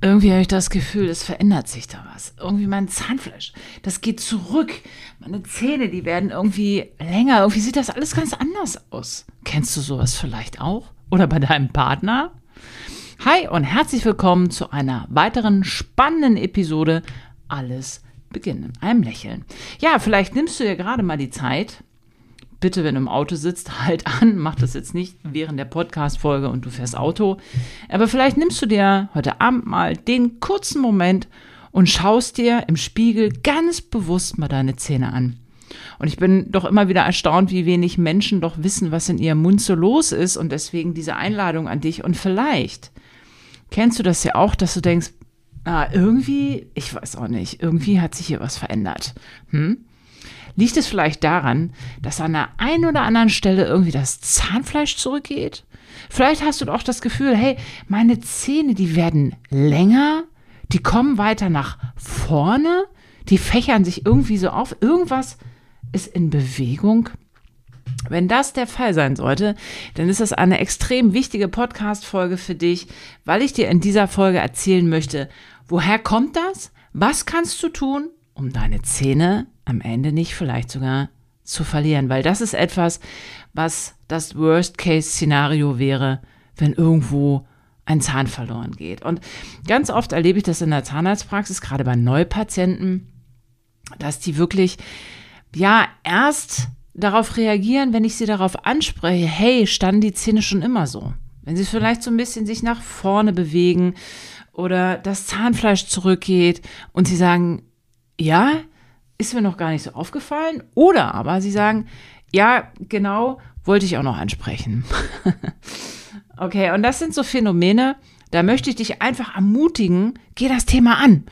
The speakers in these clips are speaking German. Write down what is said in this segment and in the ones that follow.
irgendwie habe ich das Gefühl, es verändert sich da was. Irgendwie mein Zahnfleisch, das geht zurück. Meine Zähne, die werden irgendwie länger. Irgendwie sieht das alles ganz anders aus. Kennst du sowas vielleicht auch? Oder bei deinem Partner? Hi und herzlich willkommen zu einer weiteren spannenden Episode Alles beginnen. Einem Lächeln. Ja, vielleicht nimmst du dir gerade mal die Zeit, bitte, wenn du im Auto sitzt, halt an. Mach das jetzt nicht während der Podcast-Folge und du fährst Auto. Aber vielleicht nimmst du dir heute Abend mal den kurzen Moment und schaust dir im Spiegel ganz bewusst mal deine Zähne an. Und ich bin doch immer wieder erstaunt, wie wenig Menschen doch wissen, was in ihrem Mund so los ist und deswegen diese Einladung an dich. Und vielleicht kennst du das ja auch, dass du denkst, ah, irgendwie, ich weiß auch nicht, irgendwie hat sich hier was verändert. Hm? Liegt es vielleicht daran, dass an der einen oder anderen Stelle irgendwie das Zahnfleisch zurückgeht? Vielleicht hast du doch das Gefühl, hey, meine Zähne, die werden länger, die kommen weiter nach vorne, die fächern sich irgendwie so auf, irgendwas ist in Bewegung. Wenn das der Fall sein sollte, dann ist das eine extrem wichtige Podcast-Folge für dich, weil ich dir in dieser Folge erzählen möchte, woher kommt das? Was kannst du tun, um deine Zähne am Ende nicht vielleicht sogar zu verlieren, weil das ist etwas, was das Worst-Case-Szenario wäre, wenn irgendwo ein Zahn verloren geht. Und ganz oft erlebe ich das in der Zahnarztpraxis, gerade bei Neupatienten, dass die wirklich, ja, erst darauf reagieren, wenn ich sie darauf anspreche, hey, standen die Zähne schon immer so? Wenn sie vielleicht so ein bisschen sich nach vorne bewegen oder das Zahnfleisch zurückgeht und sie sagen, ja, ist mir noch gar nicht so aufgefallen. Oder aber sie sagen, ja, genau, wollte ich auch noch ansprechen. okay, und das sind so Phänomene, da möchte ich dich einfach ermutigen, geh das Thema an.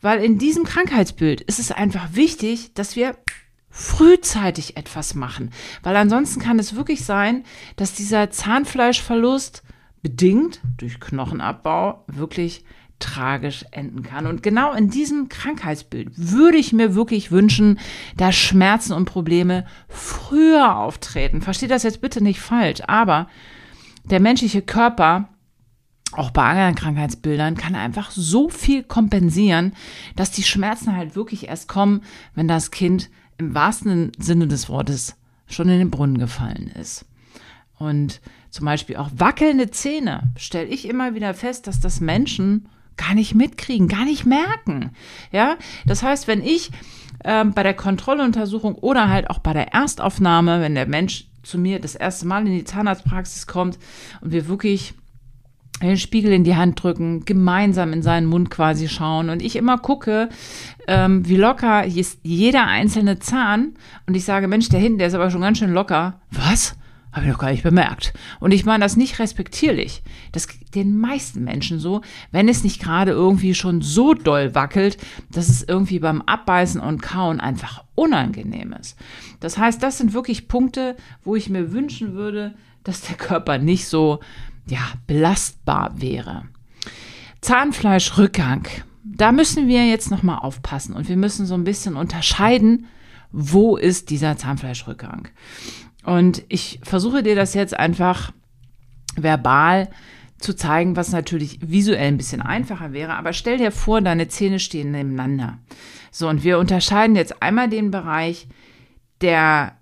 Weil in diesem Krankheitsbild ist es einfach wichtig, dass wir frühzeitig etwas machen. Weil ansonsten kann es wirklich sein, dass dieser Zahnfleischverlust bedingt durch Knochenabbau wirklich tragisch enden kann. Und genau in diesem Krankheitsbild würde ich mir wirklich wünschen, dass Schmerzen und Probleme früher auftreten. Versteht das jetzt bitte nicht falsch, aber der menschliche Körper auch bei anderen Krankheitsbildern kann einfach so viel kompensieren, dass die Schmerzen halt wirklich erst kommen, wenn das Kind im wahrsten Sinne des Wortes schon in den Brunnen gefallen ist. Und zum Beispiel auch wackelnde Zähne stelle ich immer wieder fest, dass das Menschen gar nicht mitkriegen, gar nicht merken. Ja, das heißt, wenn ich ähm, bei der Kontrolluntersuchung oder halt auch bei der Erstaufnahme, wenn der Mensch zu mir das erste Mal in die Zahnarztpraxis kommt und wir wirklich den Spiegel in die Hand drücken, gemeinsam in seinen Mund quasi schauen und ich immer gucke, ähm, wie locker ist jeder einzelne Zahn und ich sage, Mensch, der hinten, der ist aber schon ganz schön locker. Was? Habe ich doch gar nicht bemerkt. Und ich meine das nicht respektierlich. Das geht den meisten Menschen so, wenn es nicht gerade irgendwie schon so doll wackelt, dass es irgendwie beim Abbeißen und Kauen einfach unangenehm ist. Das heißt, das sind wirklich Punkte, wo ich mir wünschen würde, dass der Körper nicht so, ja, belastbar wäre. Zahnfleischrückgang. Da müssen wir jetzt nochmal aufpassen und wir müssen so ein bisschen unterscheiden, wo ist dieser Zahnfleischrückgang. Und ich versuche dir das jetzt einfach verbal zu zeigen, was natürlich visuell ein bisschen einfacher wäre. Aber stell dir vor, deine Zähne stehen nebeneinander. So, und wir unterscheiden jetzt einmal den Bereich, der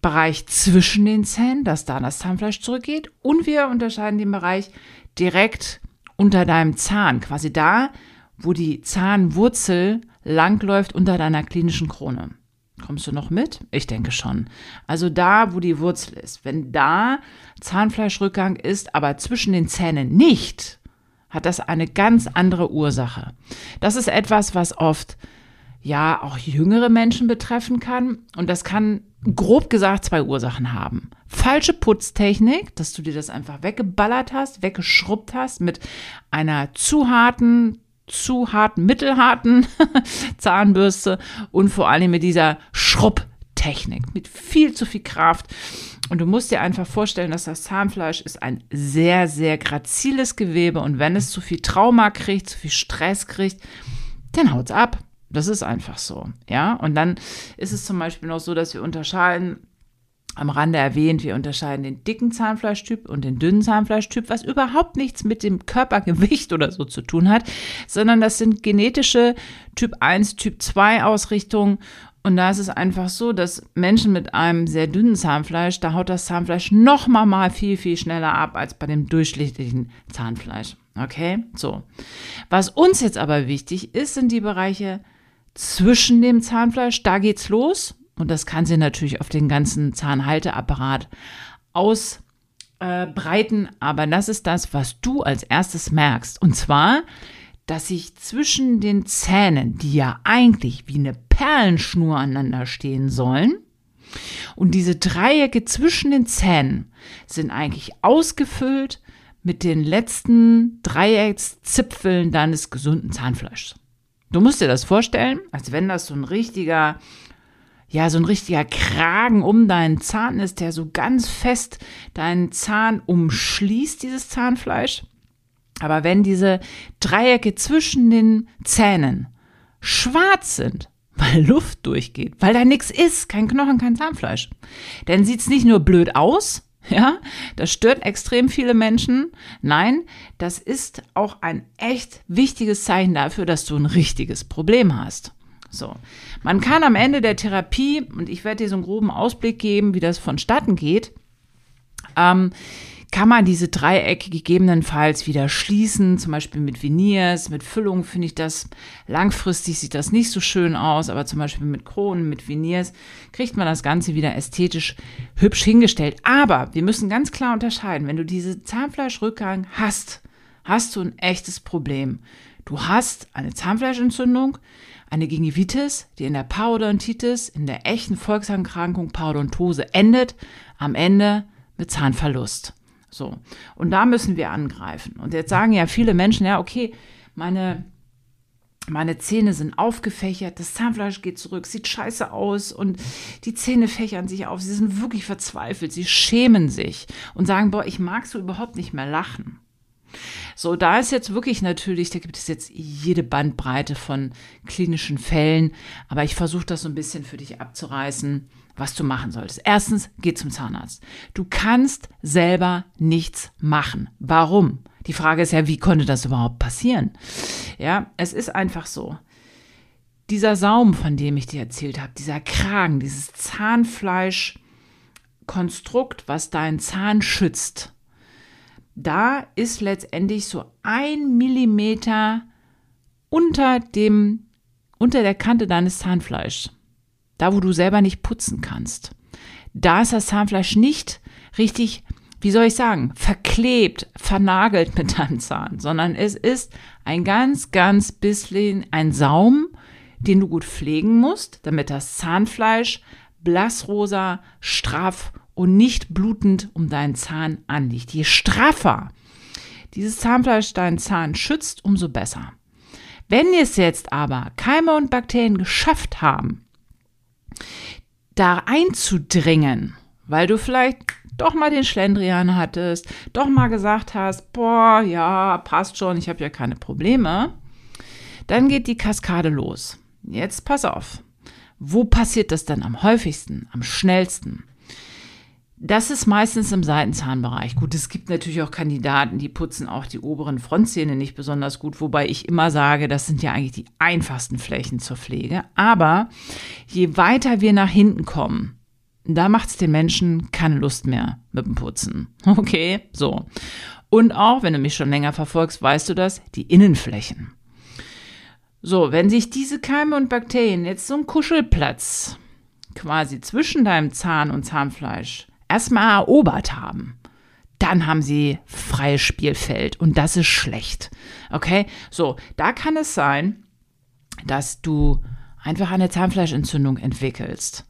Bereich zwischen den Zähnen, dass da das Zahnfleisch zurückgeht. Und wir unterscheiden den Bereich direkt unter deinem Zahn, quasi da, wo die Zahnwurzel langläuft unter deiner klinischen Krone. Kommst du noch mit? Ich denke schon. Also da, wo die Wurzel ist. Wenn da Zahnfleischrückgang ist, aber zwischen den Zähnen nicht, hat das eine ganz andere Ursache. Das ist etwas, was oft ja auch jüngere Menschen betreffen kann. Und das kann grob gesagt zwei Ursachen haben. Falsche Putztechnik, dass du dir das einfach weggeballert hast, weggeschrubbt hast mit einer zu harten zu harten, mittelharten Zahnbürste und vor allem mit dieser Schrubbtechnik, mit viel zu viel Kraft. Und du musst dir einfach vorstellen, dass das Zahnfleisch ist ein sehr, sehr graziles Gewebe und wenn es zu viel Trauma kriegt, zu viel Stress kriegt, dann haut es ab. Das ist einfach so, ja. Und dann ist es zum Beispiel noch so, dass wir unterscheiden am Rande erwähnt, wir unterscheiden den dicken Zahnfleischtyp und den dünnen Zahnfleischtyp, was überhaupt nichts mit dem Körpergewicht oder so zu tun hat, sondern das sind genetische Typ 1, Typ 2 Ausrichtungen. Und da ist es einfach so, dass Menschen mit einem sehr dünnen Zahnfleisch, da haut das Zahnfleisch noch mal, mal viel, viel schneller ab als bei dem durchschnittlichen Zahnfleisch. Okay, so. Was uns jetzt aber wichtig ist, sind die Bereiche zwischen dem Zahnfleisch. Da geht's los. Und das kann sie natürlich auf den ganzen Zahnhalteapparat ausbreiten. Äh, Aber das ist das, was du als erstes merkst. Und zwar, dass sich zwischen den Zähnen, die ja eigentlich wie eine Perlenschnur aneinander stehen sollen, und diese Dreiecke zwischen den Zähnen sind eigentlich ausgefüllt mit den letzten Dreieckszipfeln deines gesunden Zahnfleischs. Du musst dir das vorstellen, als wenn das so ein richtiger ja, so ein richtiger Kragen um deinen Zahn ist, der so ganz fest deinen Zahn umschließt, dieses Zahnfleisch. Aber wenn diese Dreiecke zwischen den Zähnen schwarz sind, weil Luft durchgeht, weil da nichts ist, kein Knochen, kein Zahnfleisch, dann sieht's nicht nur blöd aus, ja, das stört extrem viele Menschen. Nein, das ist auch ein echt wichtiges Zeichen dafür, dass du ein richtiges Problem hast. So. Man kann am Ende der Therapie, und ich werde dir so einen groben Ausblick geben, wie das vonstatten geht, ähm, kann man diese Dreiecke gegebenenfalls wieder schließen, zum Beispiel mit Veneers, mit Füllung finde ich das langfristig sieht das nicht so schön aus, aber zum Beispiel mit Kronen, mit Veneers kriegt man das Ganze wieder ästhetisch hübsch hingestellt. Aber wir müssen ganz klar unterscheiden, wenn du diese Zahnfleischrückgang hast, hast du ein echtes Problem. Du hast eine Zahnfleischentzündung, eine Gingivitis, die in der Parodontitis, in der echten Volkserkrankung Parodontose endet, am Ende mit Zahnverlust. So. Und da müssen wir angreifen. Und jetzt sagen ja viele Menschen, ja, okay, meine, meine Zähne sind aufgefächert, das Zahnfleisch geht zurück, sieht scheiße aus und die Zähne fächern sich auf. Sie sind wirklich verzweifelt, sie schämen sich und sagen, boah, ich mag so überhaupt nicht mehr lachen. So, da ist jetzt wirklich natürlich, da gibt es jetzt jede Bandbreite von klinischen Fällen, aber ich versuche das so ein bisschen für dich abzureißen, was du machen solltest. Erstens, geh zum Zahnarzt. Du kannst selber nichts machen. Warum? Die Frage ist ja, wie konnte das überhaupt passieren? Ja, es ist einfach so. Dieser Saum, von dem ich dir erzählt habe, dieser Kragen, dieses Zahnfleischkonstrukt, was deinen Zahn schützt, da ist letztendlich so ein Millimeter unter dem, unter der Kante deines Zahnfleischs. Da, wo du selber nicht putzen kannst. Da ist das Zahnfleisch nicht richtig, wie soll ich sagen, verklebt, vernagelt mit deinem Zahn, sondern es ist ein ganz, ganz bisschen ein Saum, den du gut pflegen musst, damit das Zahnfleisch blassrosa, straff und nicht blutend um deinen Zahn anliegt. Je straffer dieses Zahnfleisch deinen Zahn schützt, umso besser. Wenn es jetzt aber Keime und Bakterien geschafft haben, da einzudringen, weil du vielleicht doch mal den Schlendrian hattest, doch mal gesagt hast, boah, ja, passt schon, ich habe ja keine Probleme, dann geht die Kaskade los. Jetzt pass auf. Wo passiert das dann am häufigsten, am schnellsten? Das ist meistens im Seitenzahnbereich. Gut, es gibt natürlich auch Kandidaten, die putzen auch die oberen Frontzähne nicht besonders gut, wobei ich immer sage, das sind ja eigentlich die einfachsten Flächen zur Pflege. Aber je weiter wir nach hinten kommen, da macht es den Menschen keine Lust mehr mit dem Putzen. Okay, so. Und auch, wenn du mich schon länger verfolgst, weißt du das, die Innenflächen. So, wenn sich diese Keime und Bakterien jetzt so einen Kuschelplatz quasi zwischen deinem Zahn und Zahnfleisch erstmal erobert haben, dann haben sie freies Spielfeld und das ist schlecht. Okay? So, da kann es sein, dass du einfach eine Zahnfleischentzündung entwickelst.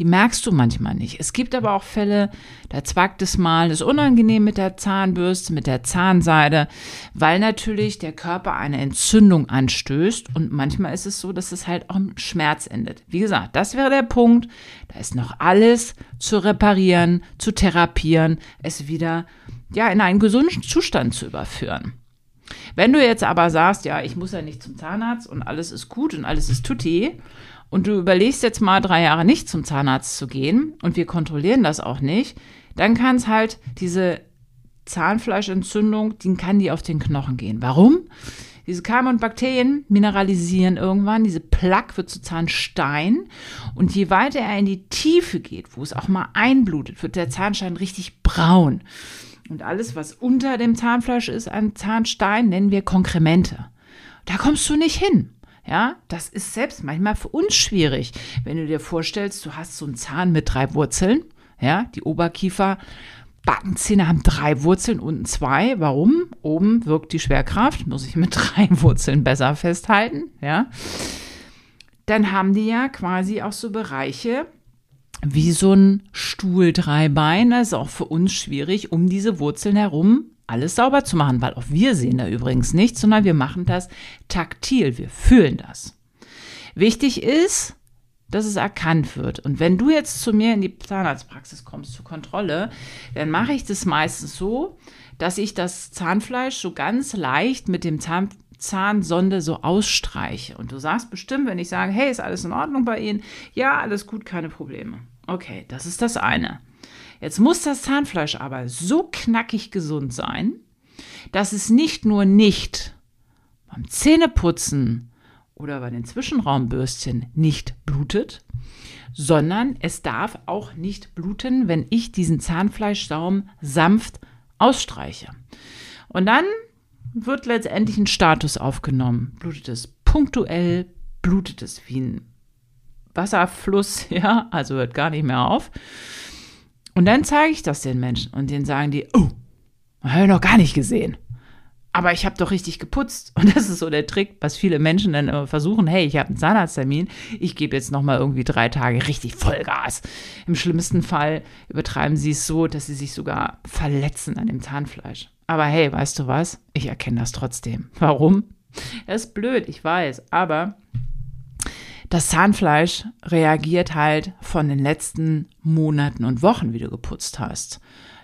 Die merkst du manchmal nicht. Es gibt aber auch Fälle, da zwackt es mal, ist unangenehm mit der Zahnbürste, mit der Zahnseide, weil natürlich der Körper eine Entzündung anstößt und manchmal ist es so, dass es halt auch im Schmerz endet. Wie gesagt, das wäre der Punkt. Da ist noch alles zu reparieren, zu therapieren, es wieder ja in einen gesunden Zustand zu überführen. Wenn du jetzt aber sagst, ja, ich muss ja nicht zum Zahnarzt und alles ist gut und alles ist tutti und du überlegst jetzt mal drei Jahre nicht zum Zahnarzt zu gehen und wir kontrollieren das auch nicht, dann kann es halt diese Zahnfleischentzündung, die kann die auf den Knochen gehen. Warum? Diese Keime und Bakterien mineralisieren irgendwann, diese Plaque wird zu Zahnstein und je weiter er in die Tiefe geht, wo es auch mal einblutet, wird der Zahnstein richtig braun. Und alles, was unter dem Zahnfleisch ist an Zahnstein, nennen wir Konkremente. Da kommst du nicht hin. Ja, das ist selbst manchmal für uns schwierig. Wenn du dir vorstellst, du hast so einen Zahn mit drei Wurzeln, ja, die Oberkiefer, Backenzähne haben drei Wurzeln, unten zwei. Warum? Oben wirkt die Schwerkraft, muss ich mit drei Wurzeln besser festhalten, ja. Dann haben die ja quasi auch so Bereiche, wie so ein Stuhl, drei Beine. Das ist auch für uns schwierig, um diese Wurzeln herum alles sauber zu machen, weil auch wir sehen da übrigens nichts, sondern wir machen das taktil, wir fühlen das. Wichtig ist, dass es erkannt wird. Und wenn du jetzt zu mir in die Zahnarztpraxis kommst zur Kontrolle, dann mache ich das meistens so, dass ich das Zahnfleisch so ganz leicht mit dem Zahn Zahnsonde so ausstreiche. Und du sagst bestimmt, wenn ich sage, hey, ist alles in Ordnung bei Ihnen? Ja, alles gut, keine Probleme. Okay, das ist das eine. Jetzt muss das Zahnfleisch aber so knackig gesund sein, dass es nicht nur nicht beim Zähneputzen oder bei den Zwischenraumbürstchen nicht blutet, sondern es darf auch nicht bluten, wenn ich diesen Zahnfleischsaum sanft ausstreiche. Und dann wird letztendlich ein Status aufgenommen. Blutet es punktuell, blutet es wie ein Wasserfluss, ja, also hört gar nicht mehr auf. Und dann zeige ich das den Menschen und denen sagen die, oh, habe ich noch gar nicht gesehen. Aber ich habe doch richtig geputzt. Und das ist so der Trick, was viele Menschen dann immer versuchen. Hey, ich habe einen Zahnarzttermin. Ich gebe jetzt noch mal irgendwie drei Tage richtig Vollgas. Im schlimmsten Fall übertreiben sie es so, dass sie sich sogar verletzen an dem Zahnfleisch. Aber hey, weißt du was? Ich erkenne das trotzdem. Warum? Das ist blöd, ich weiß. Aber das Zahnfleisch reagiert halt von den letzten Monaten und Wochen, wie du geputzt hast.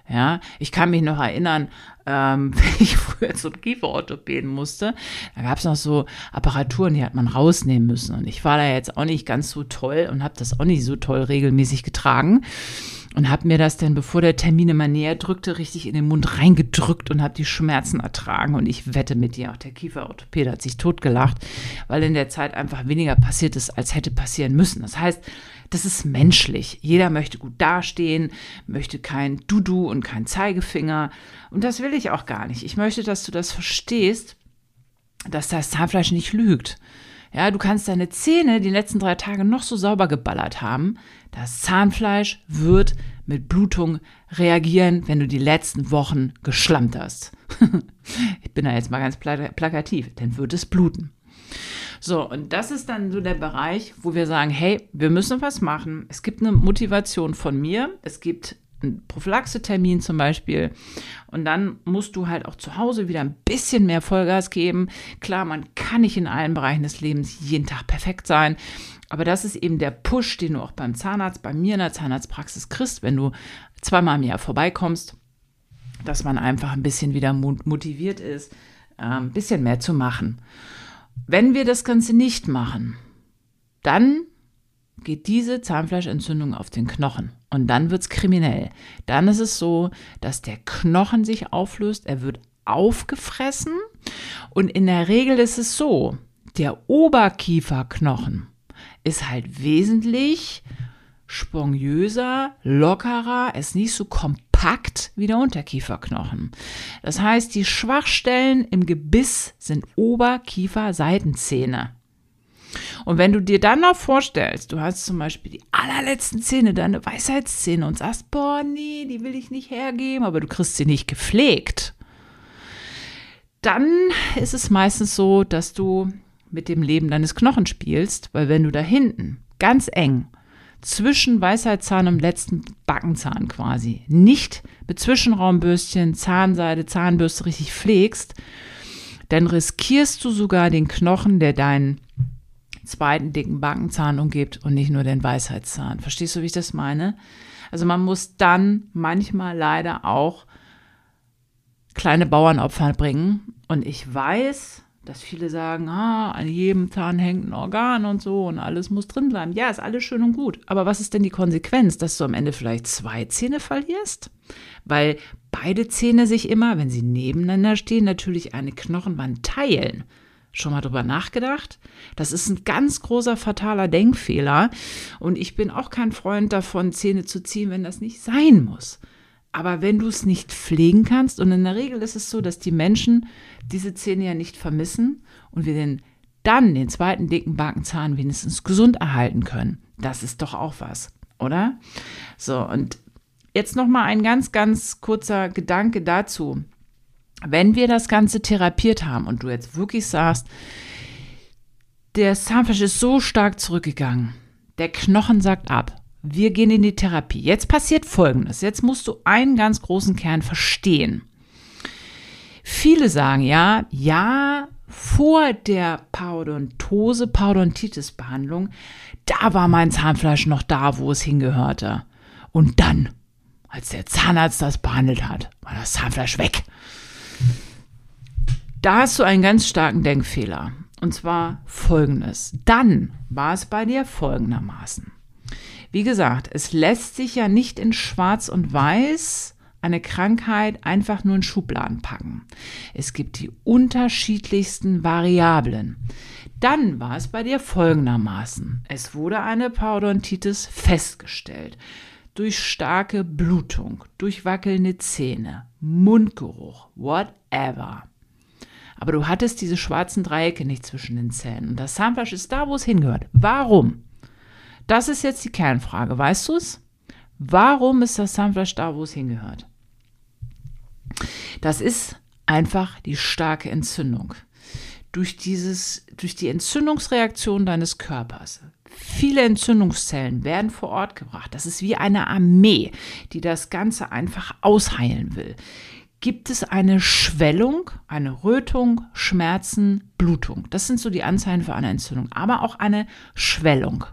Ja, ich kann mich noch erinnern, ähm, wenn ich früher zum Kieferorthopäden musste, da gab es noch so Apparaturen, die hat man rausnehmen müssen. Und ich war da jetzt auch nicht ganz so toll und habe das auch nicht so toll regelmäßig getragen und habe mir das dann, bevor der Termin immer näher drückte, richtig in den Mund reingedrückt und habe die Schmerzen ertragen. Und ich wette mit dir, auch der Kieferorthopäde hat sich totgelacht, weil in der Zeit einfach weniger passiert ist, als hätte passieren müssen. Das heißt, das ist menschlich. Jeder möchte gut dastehen, möchte kein Dudu und kein Zeigefinger. Und das will ich auch gar nicht. Ich möchte, dass du das verstehst, dass das Zahnfleisch nicht lügt. Ja, du kannst deine Zähne die letzten drei Tage noch so sauber geballert haben. Das Zahnfleisch wird mit Blutung reagieren, wenn du die letzten Wochen geschlammt hast. ich bin da jetzt mal ganz plakativ, dann wird es bluten. So, und das ist dann so der Bereich, wo wir sagen, hey, wir müssen was machen. Es gibt eine Motivation von mir. Es gibt einen Prophylaxetermin zum Beispiel. Und dann musst du halt auch zu Hause wieder ein bisschen mehr Vollgas geben. Klar, man kann nicht in allen Bereichen des Lebens jeden Tag perfekt sein. Aber das ist eben der Push, den du auch beim Zahnarzt, bei mir in der Zahnarztpraxis kriegst, wenn du zweimal im Jahr vorbeikommst, dass man einfach ein bisschen wieder motiviert ist, ein bisschen mehr zu machen. Wenn wir das Ganze nicht machen, dann geht diese Zahnfleischentzündung auf den Knochen. Und dann wird es kriminell. Dann ist es so, dass der Knochen sich auflöst, er wird aufgefressen. Und in der Regel ist es so, der Oberkieferknochen ist halt wesentlich spongiöser, lockerer, ist nicht so kompakt wie der Unterkieferknochen. Das heißt, die Schwachstellen im Gebiss sind Oberkiefer-Seitenzähne. Und wenn du dir dann noch vorstellst, du hast zum Beispiel die allerletzten Zähne, deine Weisheitszähne und sagst, boah, nee, die will ich nicht hergeben, aber du kriegst sie nicht gepflegt, dann ist es meistens so, dass du mit dem Leben deines Knochens spielst, weil wenn du da hinten ganz eng zwischen Weisheitszahn und letzten Backenzahn quasi nicht mit Zwischenraumbürstchen, Zahnseide, Zahnbürste richtig pflegst, dann riskierst du sogar den Knochen, der deinen zweiten dicken Backenzahn umgibt und nicht nur den Weisheitszahn. Verstehst du, wie ich das meine? Also man muss dann manchmal leider auch kleine Bauernopfer bringen. Und ich weiß, dass viele sagen, ah, an jedem Zahn hängt ein Organ und so und alles muss drin bleiben. Ja, ist alles schön und gut. Aber was ist denn die Konsequenz, dass du am Ende vielleicht zwei Zähne verlierst? Weil beide Zähne sich immer, wenn sie nebeneinander stehen, natürlich eine Knochenwand teilen. Schon mal drüber nachgedacht? Das ist ein ganz großer fataler Denkfehler. Und ich bin auch kein Freund davon, Zähne zu ziehen, wenn das nicht sein muss. Aber wenn du es nicht pflegen kannst, und in der Regel ist es so, dass die Menschen diese Zähne ja nicht vermissen und wir den, dann den zweiten dicken Backenzahn wenigstens gesund erhalten können. Das ist doch auch was, oder? So, und jetzt noch mal ein ganz, ganz kurzer Gedanke dazu. Wenn wir das Ganze therapiert haben und du jetzt wirklich sagst, der Zahnfleisch ist so stark zurückgegangen, der Knochen sagt ab, wir gehen in die Therapie. Jetzt passiert Folgendes. Jetzt musst du einen ganz großen Kern verstehen. Viele sagen ja, ja, vor der Parodontose, Parodontitis-Behandlung, da war mein Zahnfleisch noch da, wo es hingehörte. Und dann, als der Zahnarzt das behandelt hat, war das Zahnfleisch weg. Da hast du einen ganz starken Denkfehler. Und zwar folgendes. Dann war es bei dir folgendermaßen. Wie gesagt, es lässt sich ja nicht in Schwarz und Weiß eine Krankheit einfach nur in Schubladen packen. Es gibt die unterschiedlichsten Variablen. Dann war es bei dir folgendermaßen. Es wurde eine Parodontitis festgestellt. Durch starke Blutung, durch wackelnde Zähne, Mundgeruch, whatever. Aber du hattest diese schwarzen Dreiecke nicht zwischen den Zähnen. Und das Zahnfleisch ist da, wo es hingehört. Warum? Das ist jetzt die Kernfrage. Weißt du es? Warum ist das Zahnfleisch da, wo es hingehört? Das ist einfach die starke Entzündung. Durch, dieses, durch die Entzündungsreaktion deines Körpers. Viele Entzündungszellen werden vor Ort gebracht. Das ist wie eine Armee, die das Ganze einfach ausheilen will. Gibt es eine Schwellung, eine Rötung, Schmerzen, Blutung? Das sind so die Anzeichen für eine Entzündung, aber auch eine Schwellung.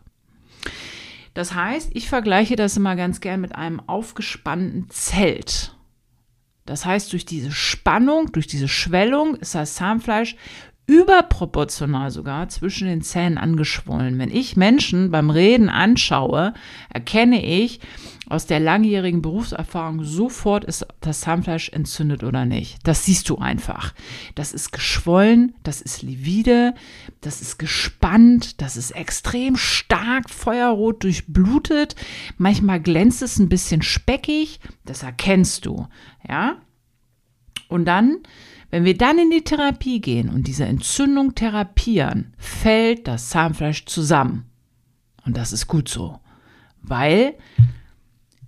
Das heißt, ich vergleiche das immer ganz gern mit einem aufgespannten Zelt. Das heißt, durch diese Spannung, durch diese Schwellung ist das Zahnfleisch überproportional sogar zwischen den Zähnen angeschwollen. Wenn ich Menschen beim Reden anschaue, erkenne ich aus der langjährigen Berufserfahrung sofort, ist das Zahnfleisch entzündet oder nicht. Das siehst du einfach. Das ist geschwollen, das ist livide, das ist gespannt, das ist extrem stark feuerrot durchblutet. Manchmal glänzt es ein bisschen speckig, das erkennst du, ja? Und dann wenn wir dann in die Therapie gehen und diese Entzündung therapieren, fällt das Zahnfleisch zusammen. Und das ist gut so, weil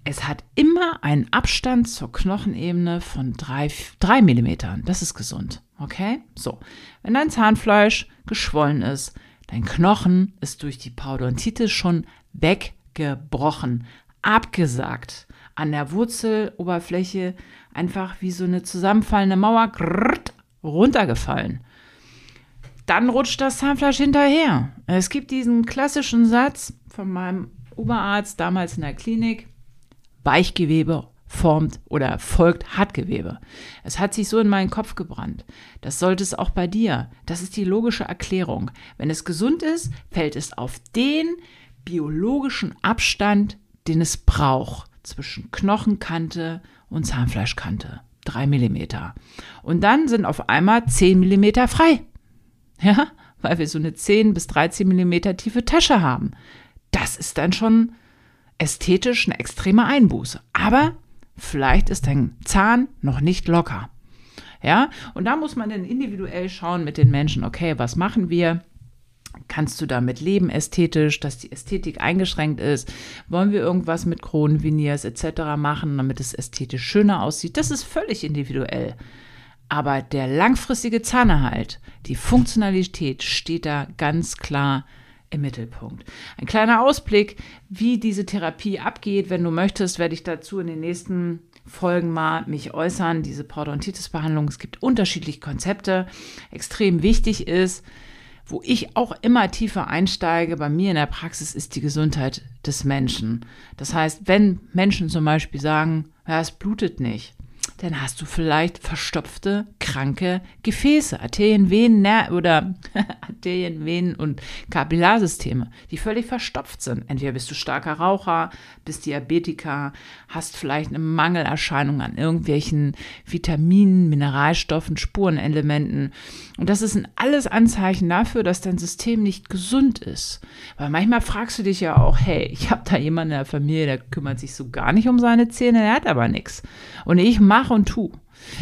es hat immer einen Abstand zur Knochenebene von drei, drei Millimetern. Das ist gesund. Okay? So. Wenn dein Zahnfleisch geschwollen ist, dein Knochen ist durch die Parodontitis schon weggebrochen, abgesagt an der Wurzeloberfläche einfach wie so eine zusammenfallende Mauer runtergefallen. Dann rutscht das Zahnfleisch hinterher. Es gibt diesen klassischen Satz von meinem Oberarzt damals in der Klinik: Weichgewebe formt oder folgt Hartgewebe. Es hat sich so in meinen Kopf gebrannt. Das sollte es auch bei dir. Das ist die logische Erklärung. Wenn es gesund ist, fällt es auf den biologischen Abstand, den es braucht zwischen Knochenkante und Zahnfleischkante. Drei Millimeter. Und dann sind auf einmal zehn Millimeter frei. Ja, weil wir so eine 10 bis 13 Millimeter tiefe Tasche haben. Das ist dann schon ästhetisch eine extreme Einbuße. Aber vielleicht ist dein Zahn noch nicht locker. Ja, und da muss man dann individuell schauen mit den Menschen, okay, was machen wir? Kannst du damit leben ästhetisch, dass die Ästhetik eingeschränkt ist? Wollen wir irgendwas mit Kronenveneers etc. machen, damit es ästhetisch schöner aussieht? Das ist völlig individuell. Aber der langfristige Zahnerhalt, die Funktionalität steht da ganz klar im Mittelpunkt. Ein kleiner Ausblick, wie diese Therapie abgeht. Wenn du möchtest, werde ich dazu in den nächsten Folgen mal mich äußern. Diese Parodontitis-Behandlung, es gibt unterschiedliche Konzepte. Extrem wichtig ist, wo ich auch immer tiefer einsteige bei mir in der Praxis, ist die Gesundheit des Menschen. Das heißt, wenn Menschen zum Beispiel sagen, ja, es blutet nicht, dann hast du vielleicht verstopfte, kranke Gefäße, Arterien, Venen oder Arterien, Venen und Kapillarsysteme, die völlig verstopft sind. Entweder bist du starker Raucher, bist Diabetiker, hast vielleicht eine Mangelerscheinung an irgendwelchen Vitaminen, Mineralstoffen, Spurenelementen. Und das ist ein alles Anzeichen dafür, dass dein System nicht gesund ist. Weil manchmal fragst du dich ja auch, hey, ich habe da jemanden in der Familie, der kümmert sich so gar nicht um seine Zähne, der hat aber nichts. Und ich mache und tu.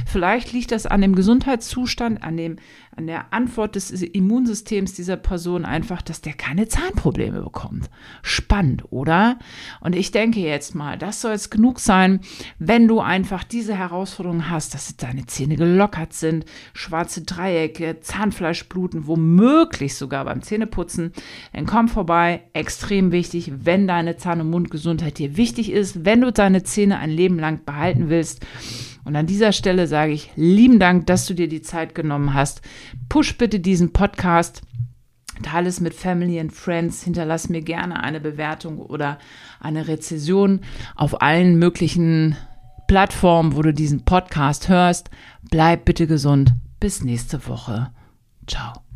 Vielleicht liegt das an dem Gesundheitszustand, an, dem, an der Antwort des Immunsystems dieser Person einfach, dass der keine Zahnprobleme bekommt. Spannend, oder? Und ich denke jetzt mal, das soll es genug sein, wenn du einfach diese Herausforderung hast, dass deine Zähne gelockert sind, schwarze Dreiecke, Zahnfleischbluten, womöglich sogar beim Zähneputzen. Dann komm vorbei, extrem wichtig, wenn deine Zahn- und Mundgesundheit dir wichtig ist, wenn du deine Zähne ein Leben lang behalten willst und an dieser Stelle sage ich lieben Dank, dass du dir die Zeit genommen hast. Push bitte diesen Podcast. Teile es mit Family and Friends. Hinterlass mir gerne eine Bewertung oder eine Rezession auf allen möglichen Plattformen, wo du diesen Podcast hörst. Bleib bitte gesund. Bis nächste Woche. Ciao.